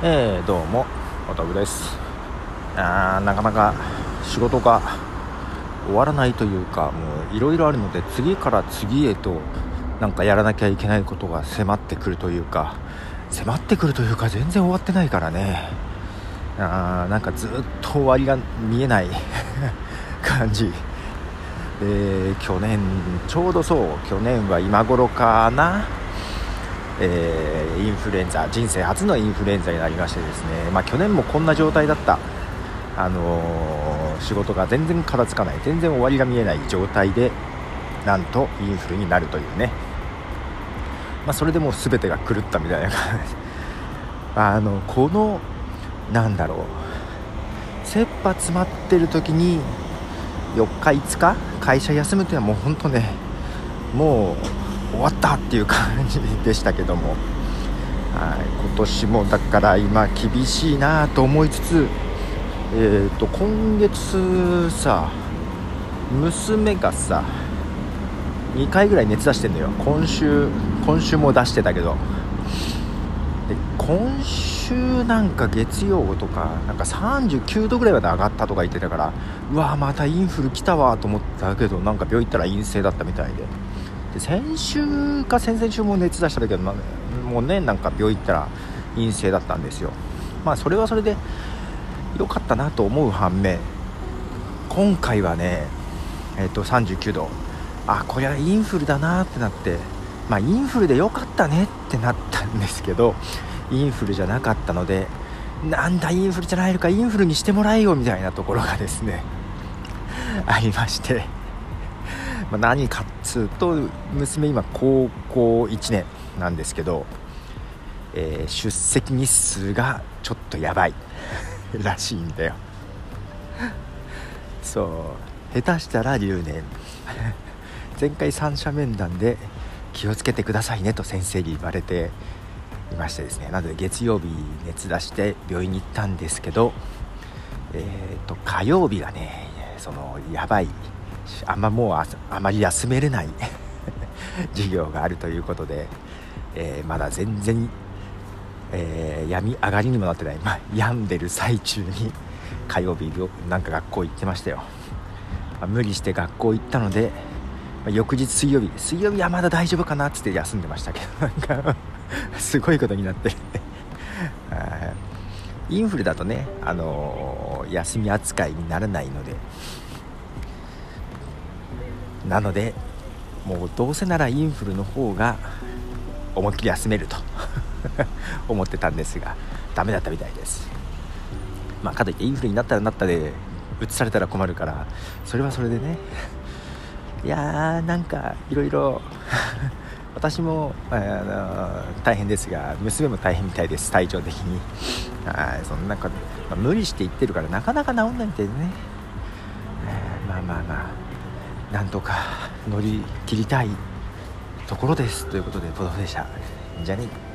えー、どうもおたぶです。あーなかなか仕事が終わらないというかもういろいろあるので次から次へとなんかやらなきゃいけないことが迫ってくるというか迫ってくるというか全然終わってないからね。あーなんかずっと終わりが見えない 感じ。で去年ちょうどそう去年は今頃かな。えー、インフルエンザ人生初のインフルエンザになりましてですね、まあ、去年もこんな状態だった、あのー、仕事が全然片付かない全然終わりが見えない状態でなんとインフルになるというね、まあ、それでもう全てが狂ったみたいな。感 じあのこのなんだろう。切羽詰まってる時に4日5日会社休むっていうのはもう本当ねもう終わったっていう感じでしたけども、はい、今年もだから今厳しいなと思いつつ、えーと、今月さ娘がさ2回ぐらい熱出してんだよ。今週今週も出してたけど。で今週なんか月曜とかなんか39度ぐらいまで上がったとか言ってたからうわまたインフル来たわと思ったけどなんか病院行ったら陰性だったみたいで。で先週か先々週も熱出しただけど、まもうねなんか病院行ったら陰性だったんですよ。まあそれはそれで良かったなと思う反面今回はねえっ、と39度あこれはインフルだなってなってまあインフルで良かったねってなったんですけどインフルじゃなかったのでなんだインフルじゃないのかインフルにしてもらえよみたいなところがですねありまして。まあ、何かっつうと娘今高校1年なんですけど、えー、出席日数がちょっとやばい。らしいんだよ。そう。下手したら留年。前回三者面談で気をつけてくださいねと先生に言われていましてですね。なので月曜日熱出して病院に行ったんですけどえーと火曜日がねそのやばいあんまもうあまり休めれない 授業があるということで、えー、まだ全然、えー、み上がりにもなってない、まあ、病んでる最中に 火曜日なんか学校行ってましたよ、まあ、無理して学校行ったので、まあ、翌日水曜日水曜日はまだ大丈夫かなっつって休んでましたけど なんかすごいことになってる。インフルだとね、あのー、休み扱いにならないのでなのでもうどうせならインフルの方が思いっきり休めると 思ってたんですがダメだったみたいです。まあかといってインフルになったらなったでうつされたら困るからそれはそれでね。いやーなんかいろいろ私も、あの大変ですが娘も大変みたいです体調的に。はいそんなか、まあ、無理して言ってるからなかなか治んないみたいでね、えー、まあまあまあ。なんとか乗り切りたいところです。ということでポトフでしたじゃあね。